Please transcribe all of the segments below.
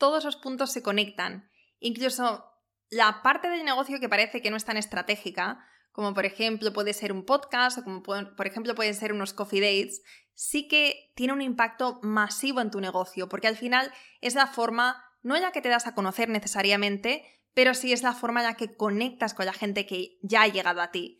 todos los puntos se conectan. Incluso la parte del negocio que parece que no es tan estratégica, como por ejemplo puede ser un podcast o como por ejemplo pueden ser unos coffee dates, sí que tiene un impacto masivo en tu negocio, porque al final es la forma, no ya que te das a conocer necesariamente, pero sí es la forma en la que conectas con la gente que ya ha llegado a ti.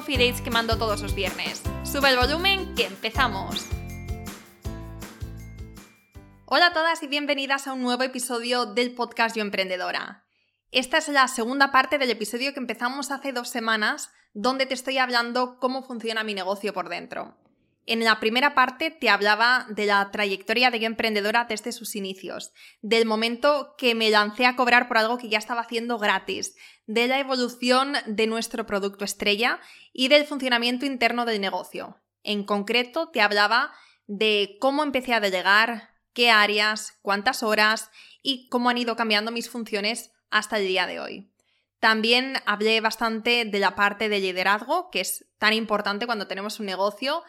coffee que mando todos los viernes. Sube el volumen que empezamos. Hola a todas y bienvenidas a un nuevo episodio del podcast Yo Emprendedora. Esta es la segunda parte del episodio que empezamos hace dos semanas, donde te estoy hablando cómo funciona mi negocio por dentro. En la primera parte te hablaba de la trayectoria de Yo Emprendedora desde sus inicios, del momento que me lancé a cobrar por algo que ya estaba haciendo gratis, de la evolución de nuestro producto estrella y del funcionamiento interno del negocio. En concreto, te hablaba de cómo empecé a delegar, qué áreas, cuántas horas y cómo han ido cambiando mis funciones hasta el día de hoy. También hablé bastante de la parte de liderazgo, que es tan importante cuando tenemos un negocio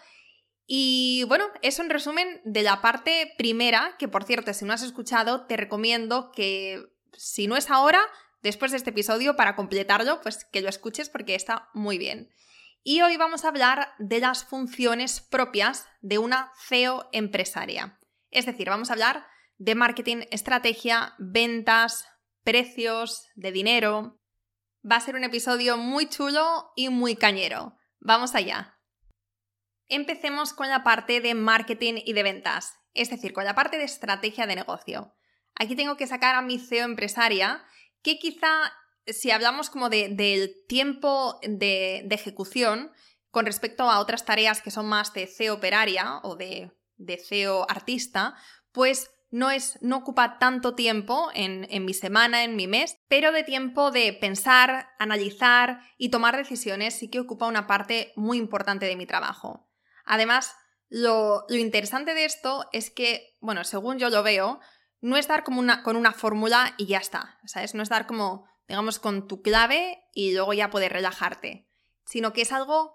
y bueno, eso en resumen de la parte primera, que por cierto, si no has escuchado, te recomiendo que si no es ahora, después de este episodio, para completarlo, pues que lo escuches porque está muy bien. Y hoy vamos a hablar de las funciones propias de una CEO empresaria. Es decir, vamos a hablar de marketing, estrategia, ventas, precios, de dinero. Va a ser un episodio muy chulo y muy cañero. Vamos allá. Empecemos con la parte de marketing y de ventas, es decir, con la parte de estrategia de negocio. Aquí tengo que sacar a mi CEO empresaria, que quizá si hablamos como del tiempo de, ejecución con respecto a otras tareas que son más de CEO operaria o de, de CEO artista, pues no, es, no ocupa tanto tiempo en, en, mi semana, en mi mes, pero de tiempo de pensar, analizar y tomar decisiones sí que ocupa una parte muy importante de mi trabajo. Además, lo, interesante de esto es que, bueno, según yo lo veo, no es dar como una, con una fórmula y ya está, ¿sabes? No es dar como, digamos, con tu clave y luego ya poder relajarte, sino que es algo,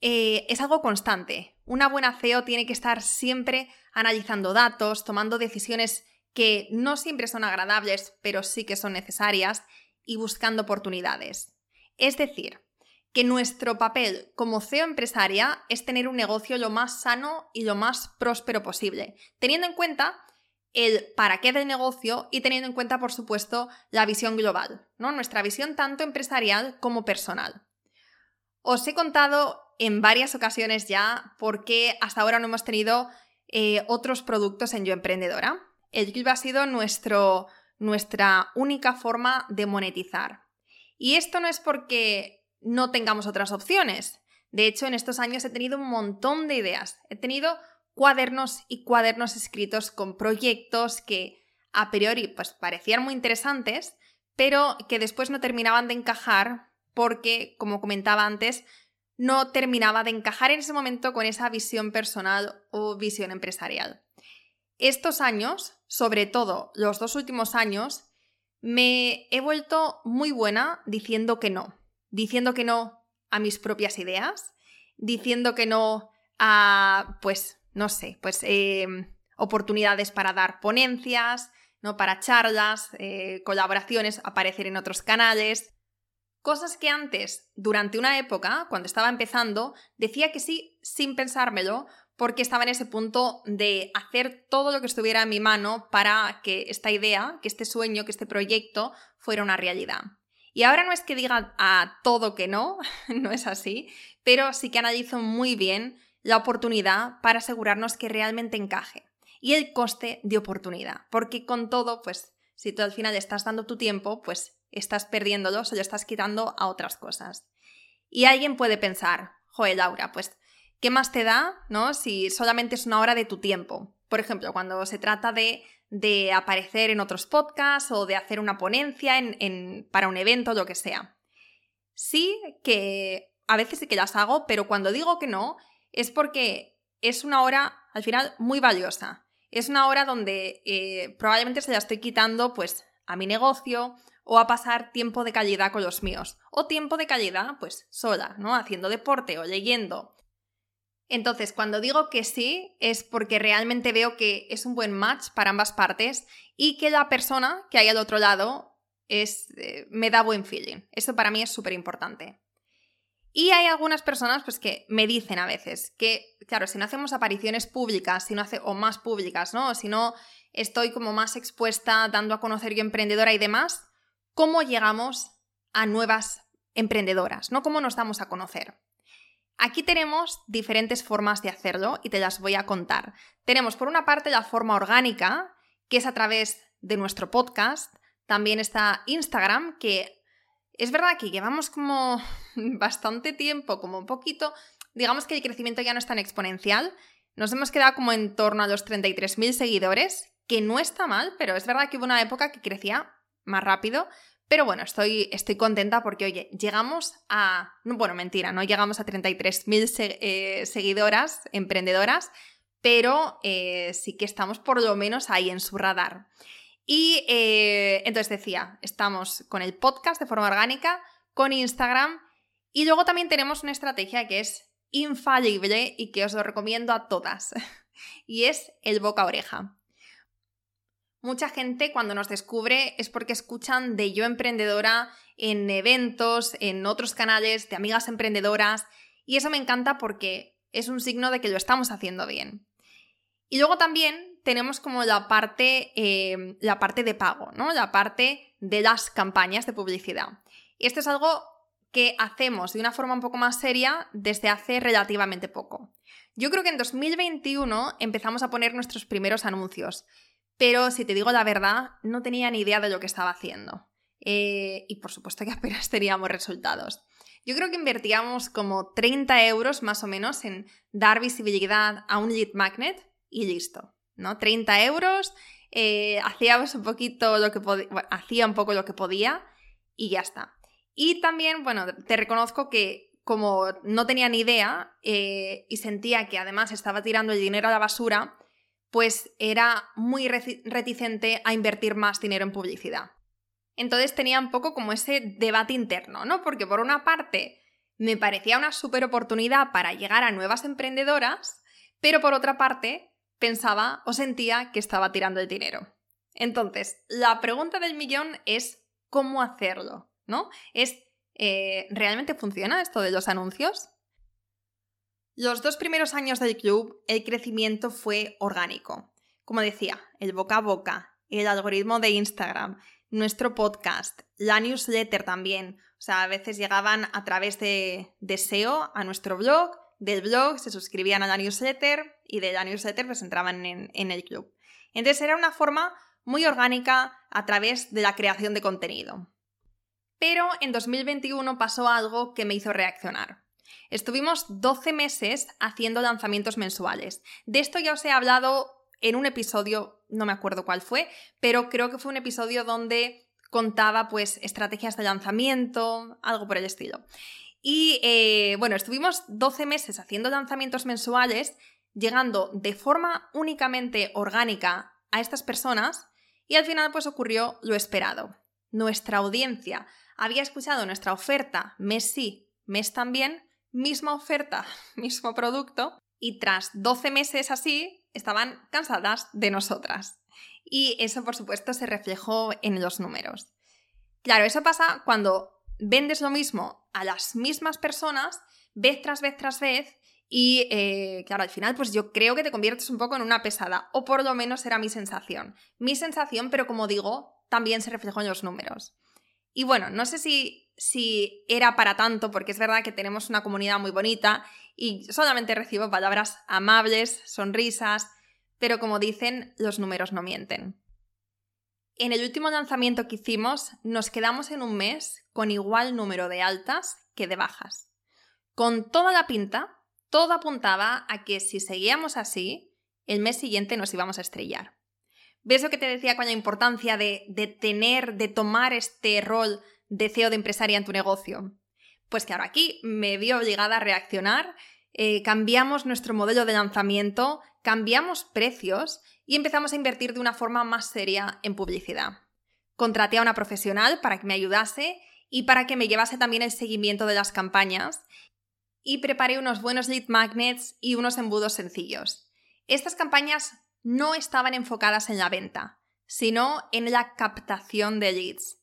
eh, es algo constante. Una buena CEO tiene que estar siempre analizando datos, tomando decisiones que no siempre son agradables, pero sí que son necesarias, y buscando oportunidades. Es decir, que nuestro papel como CEO empresaria es tener un negocio lo más sano y lo más próspero posible, teniendo en cuenta el para qué del negocio y teniendo en cuenta, por supuesto, la visión global, ¿no? Nuestra visión tanto empresarial como personal. Os he contado en varias ocasiones ya por qué hasta ahora no hemos tenido eh, otros productos en Yo Emprendedora. El Club ha sido nuestro, nuestra única forma de monetizar. Y esto no es porque no tengamos otras opciones. De hecho, en estos años he tenido un montón de ideas. He tenido cuadernos y cuadernos escritos con proyectos que a priori pues parecían muy interesantes, pero que después no terminaban de encajar porque, como comentaba antes, no terminaba de encajar en ese momento con esa visión personal o visión empresarial. Estos años, sobre todo los dos últimos años, me he vuelto muy buena diciendo que no diciendo que no a mis propias ideas, diciendo que no a, pues, no sé, pues em, oportunidades para dar ponencias, ¿no? para charlas, eh, colaboraciones, aparecer en otros canales. Cosas que antes, durante una época, cuando estaba empezando, decía que sí sin pensármelo, porque estaba en ese punto de hacer todo lo que estuviera en mi mano para que esta idea, que este sueño, que este proyecto fuera una realidad. Y ahora no es que diga a todo que no, no es así, pero sí que analizo muy bien la oportunidad para asegurarnos que realmente encaje y el coste de oportunidad, porque con todo, pues si tú al final estás dando tu tiempo, pues estás perdiéndolo o lo estás quitando a otras cosas. Y alguien puede pensar, joder, Laura, pues, ¿qué más te da, no? Si solamente es una hora de tu tiempo. Por ejemplo, cuando se trata de, de aparecer en otros podcasts o de hacer una ponencia en, para un evento, lo que sea. Sí que a veces sí que las hago, pero cuando digo que no, es porque es una hora, al final, muy valiosa. Es una hora donde eh, probablemente se la estoy quitando, pues, a mi negocio o a pasar tiempo de calidad con los míos. O tiempo de calidad, pues, sola, ¿no? Haciendo deporte o leyendo. Entonces, cuando digo que sí, es porque realmente veo que es un buen match para ambas partes y que la persona que hay al otro lado es, eh, me da buen feeling. Eso para mí es súper importante. Y hay algunas personas pues, que me dicen a veces que, claro, si no hacemos apariciones públicas, si no hace, o más públicas, ¿no? Si no estoy como más expuesta dando a conocer yo emprendedora y demás, ¿cómo llegamos a nuevas emprendedoras? ¿No? ¿Cómo nos damos a conocer? Aquí tenemos diferentes formas de hacerlo y te las voy a contar. Tenemos por una parte la forma orgánica, que es a través de nuestro podcast. También está Instagram, que es verdad que llevamos como bastante tiempo, como un poquito, digamos que el crecimiento ya no es tan exponencial. Nos hemos quedado como en torno a los 33.000 seguidores, que no está mal, pero es verdad que hubo una época que crecía más rápido. Pero bueno, estoy, estoy contenta porque, oye, llegamos a... Bueno, mentira, no llegamos a 33.000 eh, seguidoras, emprendedoras, pero eh, sí que estamos por lo menos ahí en su radar. Y eh, entonces decía, estamos con el podcast de forma orgánica, con Instagram y luego también tenemos una estrategia que es infalible y que os lo recomiendo a todas. y es el boca oreja. Mucha gente cuando nos descubre es porque escuchan de yo emprendedora en eventos, en otros canales de amigas emprendedoras y eso me encanta porque es un signo de que lo estamos haciendo bien. Y luego también tenemos como la parte, em, la parte de pago, ¿no? La parte de las campañas de publicidad. Y esto es algo que hacemos de una forma un poco más seria desde hace relativamente poco. Yo creo que en 2021 empezamos a poner nuestros primeros anuncios, pero si te digo la verdad, no tenía ni idea de lo que estaba haciendo. Eh, y por supuesto que apenas teníamos resultados. Yo creo que invertíamos como 30 euros más o menos en dar visibilidad a un lead magnet y listo. ¿no? 30 euros, eh, hacíamos un poquito lo que hacía un poco lo que podía y ya está. Y también, bueno, te reconozco que como no tenía ni idea eh, y sentía que además estaba tirando el dinero a la basura, pues era muy reticente a invertir más dinero en publicidad. Entonces tenía un poco como ese debate interno, ¿no? Porque por una parte me parecía una súper oportunidad para llegar a nuevas emprendedoras, pero por otra parte pensaba o sentía que estaba tirando el dinero. Entonces, la pregunta del millón es cómo hacerlo, ¿no? Es, eh, ¿realmente funciona esto de los anuncios? Los dos primeros años del club, el crecimiento fue orgánico. Como decía, el boca a boca, el algoritmo de Instagram, nuestro podcast, la newsletter también. O sea, a veces llegaban a través de, de SEO a nuestro blog, del blog se suscribían a la newsletter y de la newsletter pues entraban en, en el club. Entonces era una forma muy orgánica a través de la creación de contenido. Pero en 2021 pasó algo que me hizo reaccionar. Estuvimos 12 meses haciendo lanzamientos mensuales. De esto ya os he hablado en un episodio, no me acuerdo cuál fue, pero creo que fue un episodio donde contaba pues estrategias de lanzamiento, algo por el estilo. Y eh, bueno, estuvimos 12 meses haciendo lanzamientos mensuales, llegando de forma únicamente orgánica a estas personas y al final pues ocurrió lo esperado. Nuestra audiencia había escuchado nuestra oferta mes sí, mes también, misma oferta, mismo producto y tras 12 meses así estaban cansadas de nosotras. Y eso por supuesto se reflejó en los números. Claro, eso pasa cuando vendes lo mismo a las mismas personas vez tras vez tras vez y eh, claro, al final pues yo creo que te conviertes un poco en una pesada, o por lo menos era mi sensación. Mi sensación, pero como digo, también se reflejó en los números. Y bueno, no sé si si era para tanto, porque es verdad que tenemos una comunidad muy bonita y solamente recibo palabras amables, sonrisas, pero como dicen, los números no mienten. En el último lanzamiento que hicimos, nos quedamos en un mes con igual número de altas que de bajas. Con toda la pinta, todo apuntaba a que si seguíamos así, el mes siguiente nos íbamos a estrellar. ¿Ves lo que te decía con la importancia de, de tener, de tomar este rol de CEO de empresaria en tu negocio? Pues que ahora aquí me vi obligada a reaccionar, eh, cambiamos nuestro modelo de lanzamiento, cambiamos precios y empezamos a invertir de una forma más seria en publicidad. Contraté a una profesional para que me ayudase y para que me llevase también el seguimiento de las campañas y preparé unos buenos lead magnets y unos embudos sencillos. Estas campañas no estaban enfocadas en la venta, sino en la captación de leads.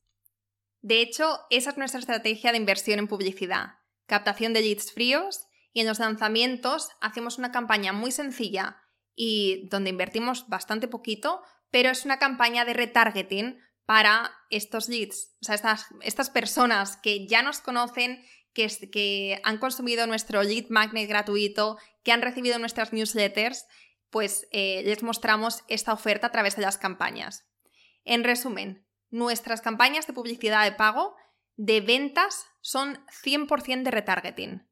De hecho, esa es nuestra estrategia de inversión en publicidad, captación de leads fríos y en los lanzamientos hacemos una campaña muy sencilla y donde invertimos bastante poquito, pero es una campaña de retargeting para estos leads, o sea, estas, estas personas que ya nos conocen, que, que han consumido nuestro lead magnet gratuito, que han recibido nuestras newsletters, pues eh, les mostramos esta oferta a través de las campañas. En resumen, nuestras campañas de publicidad de pago de ventas son 100% de retargeting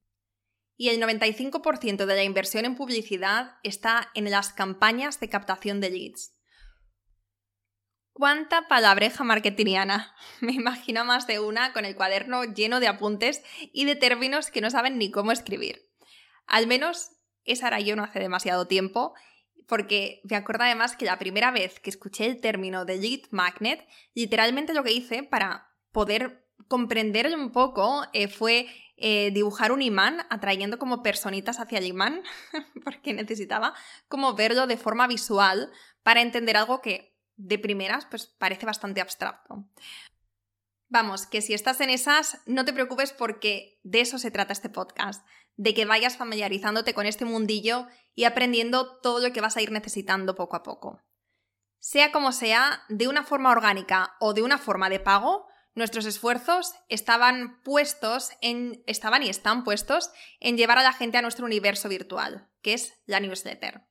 y el 95% de la inversión en publicidad está en las campañas de captación de leads. ¿Cuánta palabreja marketingiana? Me imagino más de una con el cuaderno lleno de apuntes y de términos que no saben ni cómo escribir. Al menos esa era yo no hace demasiado tiempo, porque me acuerdo además que la primera vez que escuché el término de lead magnet, literalmente lo que hice para poder comprenderlo un poco eh, fue eh, dibujar un imán atrayendo como personitas hacia el imán, porque necesitaba como verlo de forma visual para entender algo que de primeras pues parece bastante abstracto. Vamos, que si estás en esas, no te preocupes porque de eso se trata este podcast, de que vayas familiarizándote con este mundillo y aprendiendo todo lo que vas a ir necesitando poco a poco. Sea como sea, de una forma orgánica o de una forma de pago, Nuestros esfuerzos estaban puestos en, estaban y están puestos en llevar a la gente a nuestro universo virtual, que es la newsletter.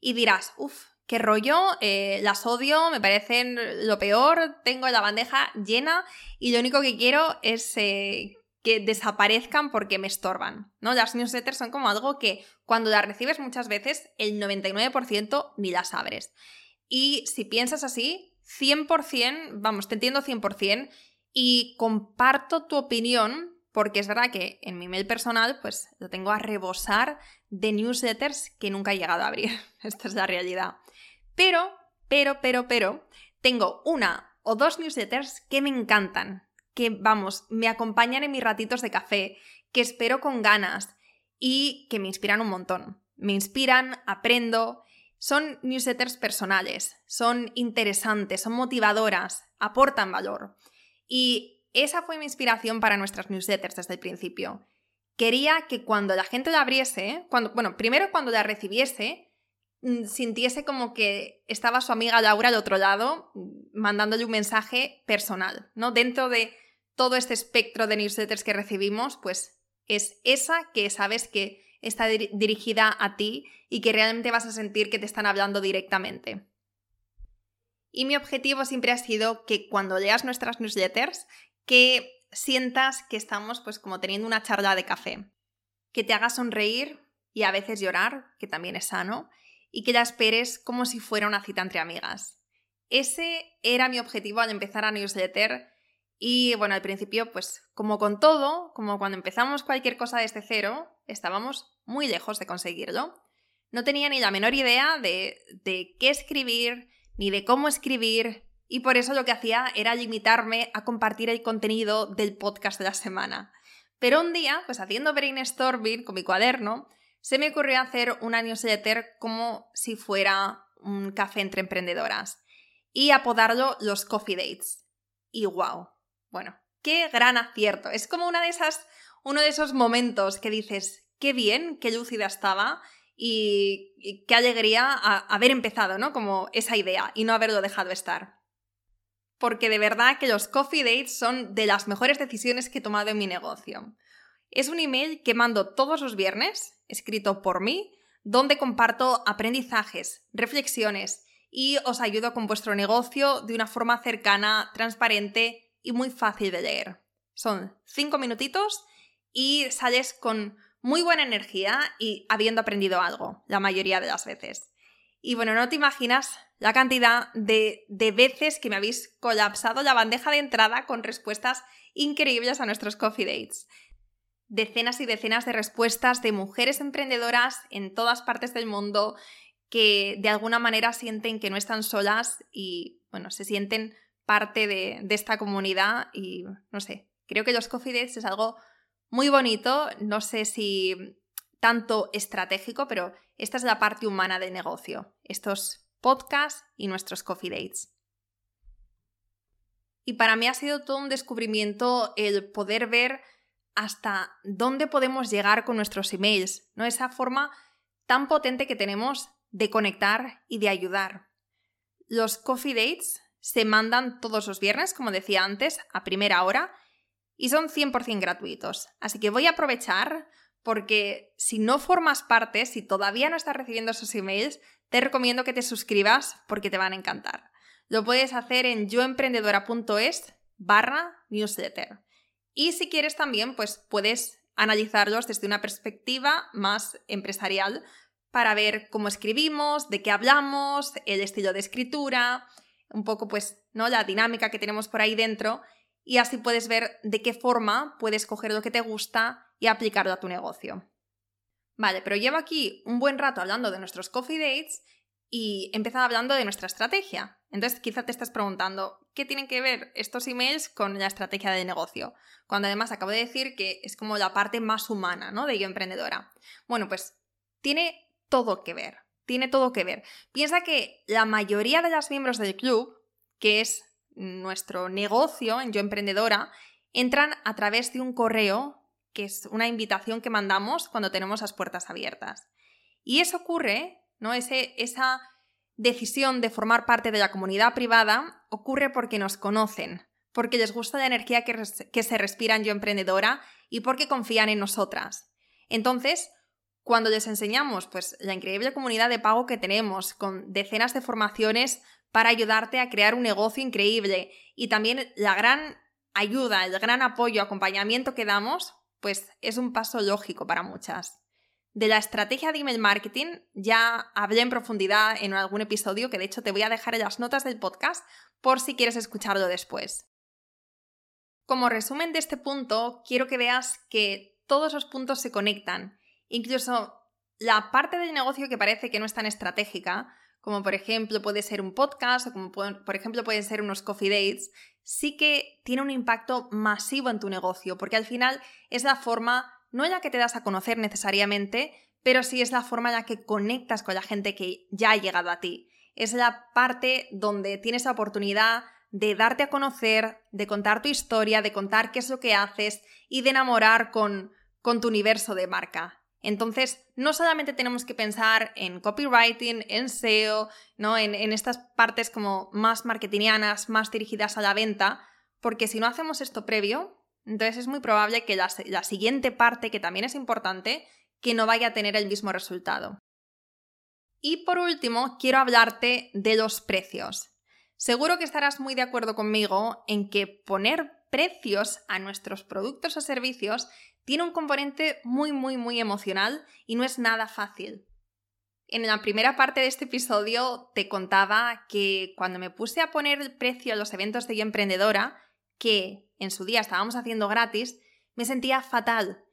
Y dirás, uff, qué rollo, eh, las odio, me parecen lo peor, tengo la bandeja llena y lo único que quiero es eh, que desaparezcan porque me estorban. ¿no? Las newsletters son como algo que cuando las recibes muchas veces, el 99% ni las abres. Y si piensas así, 100%, vamos, te entiendo 100%, y comparto tu opinión porque es verdad que en mi mail personal pues lo tengo a rebosar de newsletters que nunca he llegado a abrir. Esta es la realidad. Pero, pero, pero, pero, tengo una o dos newsletters que me encantan, que vamos, me acompañan en mis ratitos de café, que espero con ganas y que me inspiran un montón. Me inspiran, aprendo. Son newsletters personales, son interesantes, son motivadoras, aportan valor. Y esa fue mi inspiración para nuestras newsletters desde el principio. Quería que cuando la gente la abriese, cuando, bueno, primero cuando la recibiese, mm, sintiese como que estaba su amiga Laura al otro lado mm, mandándole un mensaje personal, ¿no? Dentro de todo este espectro de newsletters que recibimos, pues es esa que sabes que está dirigida a ti y que realmente vas a sentir que te están hablando directamente. Y mi objetivo siempre ha sido que cuando leas nuestras newsletters, que sientas que estamos pues como teniendo una charla de café, que te haga sonreír y a veces llorar, que también es sano, y que la esperes como si fuera una cita entre amigas. Ese era mi objetivo al empezar a newsletter y bueno, al principio pues como con todo, como cuando empezamos cualquier cosa desde cero, estábamos muy lejos de conseguirlo. No tenía ni la menor idea de, de qué escribir, ni de cómo escribir, y por eso lo que hacía era limitarme a compartir el contenido del podcast de la semana. Pero un día, pues haciendo brainstorming con mi cuaderno, se me ocurrió hacer una newsletter como si fuera un café entre emprendedoras y apodarlo los coffee dates. Y wow, bueno, qué gran acierto. Es como una de esas, uno de esos momentos que dices, qué bien, qué lúcida estaba y, qué alegría haber empezado, ¿no? Como esa idea y no haberlo dejado estar. porque de verdad que los coffee dates son de las mejores decisiones que he tomado en mi negocio. Es un email que mando todos los viernes, escrito por mí, donde comparto aprendizajes, reflexiones y os ayudo con vuestro negocio de una forma cercana, transparente y muy fácil de leer. Son cinco minutitos y sales con muy buena energía y habiendo aprendido algo, la mayoría de las veces. Y bueno, no te imaginas la cantidad de, de, veces que me habéis colapsado la bandeja de entrada con respuestas increíbles a nuestros coffee dates. Decenas y decenas de respuestas de mujeres emprendedoras en todas partes del mundo que de alguna manera sienten que no están solas y, bueno, se sienten parte de, esta comunidad y, no sé, creo que los coffee dates es algo muy bonito, no sé si tanto estratégico, pero esta es la parte humana del negocio, estos podcasts y nuestros coffee dates. Y para mí ha sido todo un descubrimiento el poder ver hasta dónde podemos llegar con nuestros emails, ¿no? Esa forma tan potente que tenemos de conectar y de ayudar. Los coffee dates se mandan todos los viernes, como decía antes, a primera hora, y son 100% gratuitos. Así que voy a aprovechar porque si no formas parte, si todavía no estás recibiendo esos emails, te recomiendo que te suscribas porque te van a encantar. Lo puedes hacer en yoemprendedora.es barra newsletter. Y si quieres también, pues puedes analizarlos desde una perspectiva más empresarial para ver cómo escribimos, de qué hablamos, el estilo de escritura, un poco pues, ¿no? La dinámica que tenemos por ahí dentro y así puedes ver de qué forma puedes coger lo que te gusta y aplicarlo a tu negocio. Vale, pero llevo aquí un buen rato hablando de nuestros coffee dates y he empezado hablando de nuestra estrategia. Entonces quizá te estás preguntando, ¿qué tienen que ver estos emails con la estrategia de negocio? Cuando además acabo de decir que es como la parte más humana, ¿no? De yo emprendedora. Bueno, pues tiene todo que ver, tiene todo que ver. Piensa que la mayoría de los miembros del club, que es nuestro negocio en Yo Emprendedora entran a través de un correo que es una invitación que mandamos cuando tenemos las puertas abiertas. Y eso ocurre, ¿no? Esa decisión de formar parte de la comunidad privada ocurre porque nos conocen, porque les gusta la energía que, que se respira en Yo Emprendedora y porque confían en nosotras. Entonces, cuando les enseñamos pues, la increíble comunidad de pago que tenemos, con decenas de formaciones para ayudarte a crear un negocio increíble y también la gran ayuda, el gran apoyo, acompañamiento que damos, pues es un paso lógico para muchas. De la estrategia de email marketing ya hablé en profundidad en algún episodio que de hecho te voy a dejar en las notas del podcast por si quieres escucharlo después. Como resumen de este punto, quiero que veas que todos los puntos se conectan. Incluso la parte del negocio que parece que no es tan estratégica, como por ejemplo puede ser un podcast o como por ejemplo pueden ser unos coffee dates, sí que tiene un impacto masivo en tu negocio, porque al final es la forma, no la que te das a conocer necesariamente, pero sí es la forma en la que conectas con la gente que ya ha llegado a ti. Es la parte donde tienes la oportunidad de darte a conocer, de contar tu historia, de contar qué es lo que haces y de enamorar con, con tu universo de marca. Entonces, no solamente tenemos que pensar en copywriting, en SEO, ¿no? en, estas partes como más marketingianas, más dirigidas a la venta, porque si no hacemos esto previo, entonces es muy probable que la, la siguiente parte, que también es importante, que no vaya a tener el mismo resultado. Y por último, quiero hablarte de los precios. Seguro que estarás muy de acuerdo conmigo en que poner precios a nuestros productos o servicios tiene un componente muy, muy, muy emocional y no es nada fácil. En la primera parte de este episodio te contaba que cuando me puse a poner el precio a los eventos de Yo Emprendedora, que en su día estábamos haciendo gratis, me sentía fatal.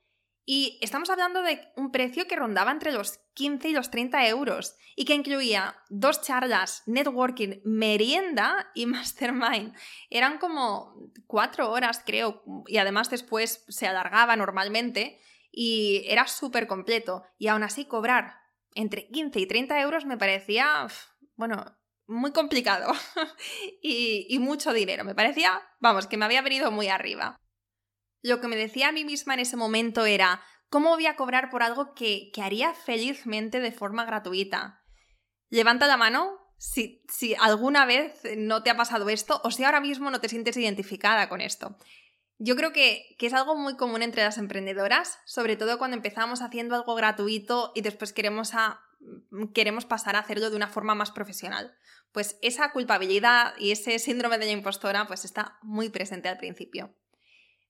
Y estamos hablando de un precio que rondaba entre los 15 y los 30 euros y que incluía dos charlas, networking, merienda y mastermind. Eran como cuatro horas, creo, y además después se alargaba normalmente y era súper completo. Y aún así cobrar entre 15 y 30 euros me parecía, bueno, muy complicado y, y mucho dinero. Me parecía, vamos, que me había venido muy arriba. Lo que me decía a mí misma en ese momento era, ¿cómo voy a cobrar por algo que, que haría felizmente de forma gratuita? Levanta la mano si, si alguna vez no te ha pasado esto o si ahora mismo no te sientes identificada con esto. Yo creo que, que, es algo muy común entre las emprendedoras, sobre todo cuando empezamos haciendo algo gratuito y después queremos, a, queremos pasar a hacerlo de una forma más profesional. Pues esa culpabilidad y ese síndrome de la impostora pues está muy presente al principio.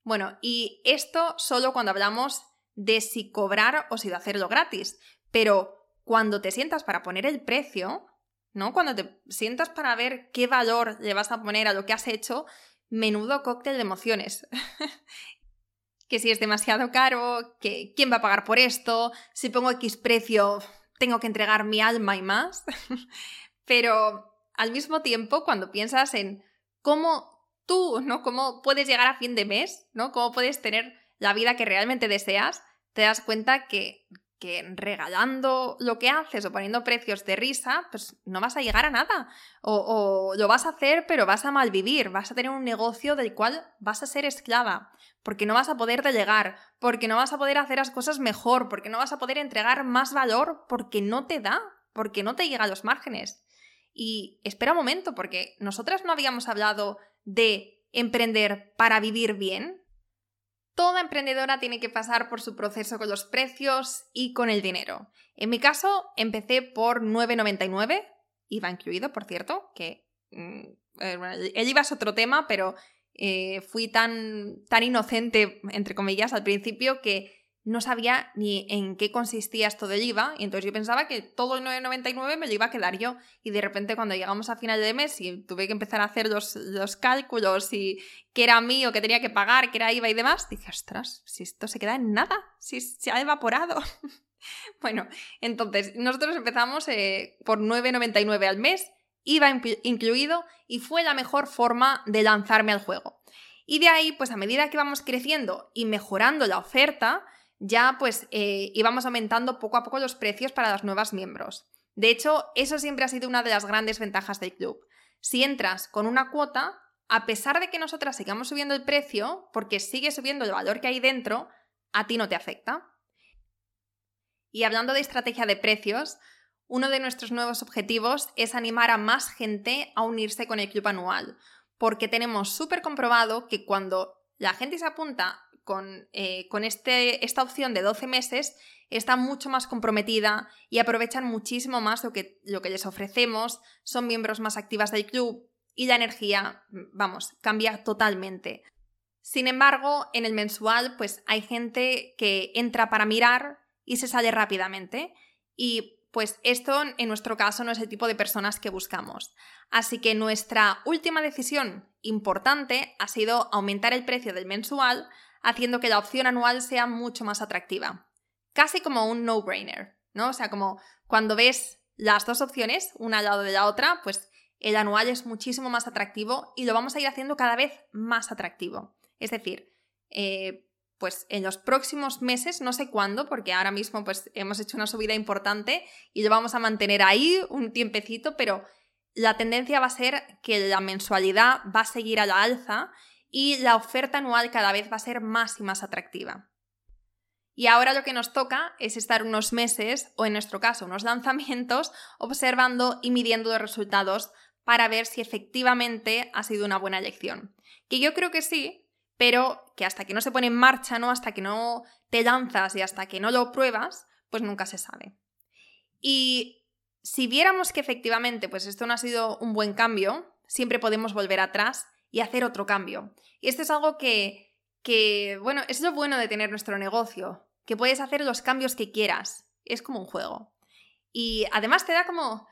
Bueno, y esto solo cuando hablamos de si cobrar o si de hacerlo gratis, pero cuando te sientas para poner el precio, ¿no? Cuando te sientas para ver qué valor le vas a poner a lo que has hecho, menudo cóctel de emociones. que si es demasiado caro, que quién va a pagar por esto, si pongo X precio, tengo que entregar mi alma y más. Pero al mismo tiempo, cuando piensas en cómo tú, ¿no? Cómo puedes llegar a fin de mes, ¿no? Cómo puedes tener la vida que realmente deseas, te das cuenta que, que regalando lo que haces o poniendo precios de risa, pues no vas a llegar a nada. O, lo vas a hacer, pero vas a malvivir, vas a tener un negocio del cual vas a ser esclava, porque no vas a poder delegar, porque no vas a poder hacer las cosas mejor, porque no vas a poder entregar más valor, porque no te da, porque no te llega a los márgenes. Y espera un momento, porque nosotras no habíamos hablado de emprender para vivir bien, Toda emprendedora tiene que pasar por su proceso con los precios y con el dinero. En mi caso, empecé por 9,99, IVA incluido, por cierto, que mm, eh, el IVA es otro tema, pero eh, fui tan, tan inocente, entre comillas, al principio que no sabía ni en qué consistía esto del IVA, y entonces yo pensaba que todo el 9,99 me lo iba a quedar yo. Y de repente cuando llegamos a final de mes y tuve que empezar a hacer los, los cálculos y qué era mío, qué tenía que pagar, qué era IVA y demás, dije, ostras, si esto se queda en nada, si se ha evaporado. bueno, entonces nosotros empezamos eh, por 9,99 al mes, IVA incluido, y fue la mejor forma de lanzarme al juego. Y de ahí, pues a medida que vamos creciendo y mejorando la oferta, ya pues eh, íbamos aumentando poco a poco los precios para los nuevos miembros. De hecho, eso siempre ha sido una de las grandes ventajas del club. Si entras con una cuota, a pesar de que nosotras sigamos subiendo el precio, porque sigue subiendo el valor que hay dentro, a ti no te afecta. Y hablando de estrategia de precios, uno de nuestros nuevos objetivos es animar a más gente a unirse con el club anual, porque tenemos súper comprobado que cuando la gente se apunta con, eh, este, esta opción de 12 meses está mucho más comprometida y aprovechan muchísimo más lo que, lo que les ofrecemos, son miembros más activas del club y la energía, vamos, cambia totalmente. Sin embargo, en el mensual, pues hay gente que entra para mirar y se sale rápidamente. Y pues esto en nuestro caso no es el tipo de personas que buscamos. Así que nuestra última decisión importante ha sido aumentar el precio del mensual haciendo que la opción anual sea mucho más atractiva. Casi como un no-brainer, ¿no? O sea, como cuando ves las dos opciones, una al lado de la otra, pues el anual es muchísimo más atractivo y lo vamos a ir haciendo cada vez más atractivo. Es decir, eh, pues en los próximos meses, no sé cuándo, porque ahora mismo pues hemos hecho una subida importante y lo vamos a mantener ahí un tiempecito, pero la tendencia va a ser que la mensualidad va a seguir a la alza y la oferta anual cada vez va a ser más y más atractiva. Y ahora lo que nos toca es estar unos meses, o en nuestro caso unos lanzamientos, observando y midiendo los resultados para ver si efectivamente ha sido una buena elección. Que yo creo que sí, pero que hasta que no se pone en marcha, ¿no? Hasta que no te lanzas y hasta que no lo pruebas, pues nunca se sabe. Y si viéramos que efectivamente pues esto no ha sido un buen cambio, siempre podemos volver atrás y hacer otro cambio. Y esto es algo que, que, bueno, es lo bueno de tener nuestro negocio, que puedes hacer los cambios que quieras. Es como un juego. Y además te da como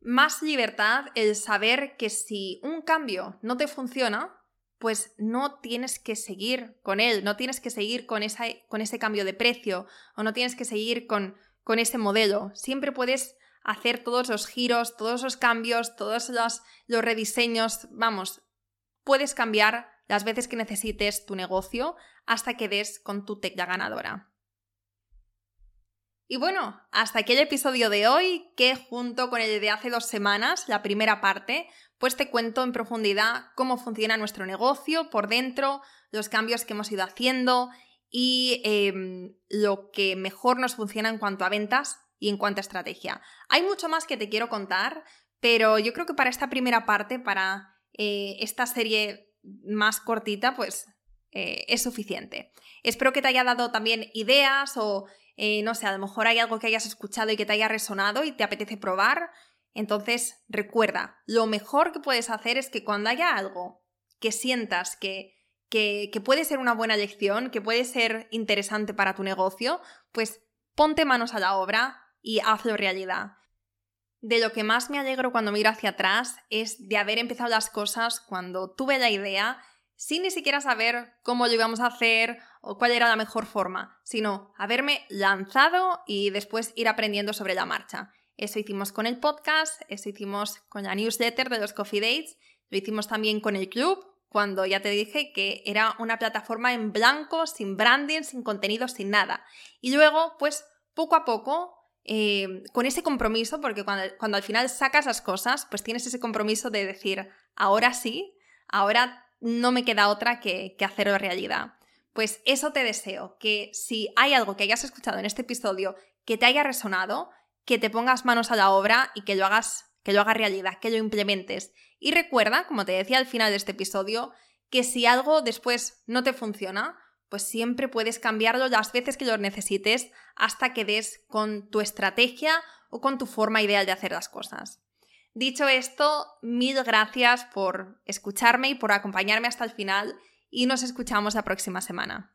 más libertad el saber que si un cambio no te funciona, pues no tienes que seguir con él, no tienes que seguir con, esa, con ese cambio de precio o no tienes que seguir con, con ese modelo. Siempre puedes hacer todos los giros, todos los cambios, todos los, los rediseños, vamos, puedes cambiar las veces que necesites tu negocio hasta que des con tu tecla ganadora. Y bueno, hasta aquí el episodio de hoy, que junto con el de hace dos semanas, la primera parte, pues te cuento en profundidad cómo funciona nuestro negocio por dentro, los cambios que hemos ido haciendo y em, lo que mejor nos funciona en cuanto a ventas y en cuanto a estrategia. Hay mucho más que te quiero contar, pero yo creo que para esta primera parte, para eh, esta serie más cortita, pues eh, es suficiente. Espero que te haya dado también ideas o, eh, no sé, a lo mejor hay algo que hayas escuchado y que te haya resonado y te apetece probar. Entonces, recuerda, lo mejor que puedes hacer es que cuando haya algo que sientas que, que, que puede ser una buena lección, que puede ser interesante para tu negocio, pues ponte manos a la obra y hazlo realidad. De lo que más me alegro cuando miro hacia atrás es de haber empezado las cosas cuando tuve la idea sin ni siquiera saber cómo lo íbamos a hacer o cuál era la mejor forma, sino haberme lanzado y después ir aprendiendo sobre la marcha. Eso hicimos con el podcast, eso hicimos con la newsletter de los Coffee Dates, lo hicimos también con el club, cuando ya te dije que era una plataforma en blanco, sin branding, sin contenido, sin nada. Y luego, pues poco a poco, eh, con ese compromiso, porque cuando, cuando al final sacas las cosas, pues tienes ese compromiso de decir, ahora sí, ahora no me queda otra que, que hacerlo realidad. Pues eso te deseo, que si hay algo que hayas escuchado en este episodio que te haya resonado, que te pongas manos a la obra y que lo hagas, que lo hagas realidad, que lo implementes. Y recuerda, como te decía al final de este episodio, que si algo después no te funciona, pues siempre puedes cambiarlo las veces que lo necesites hasta que des con tu estrategia o con tu forma ideal de hacer las cosas. Dicho esto, mil gracias por escucharme y por acompañarme hasta el final y nos escuchamos la próxima semana.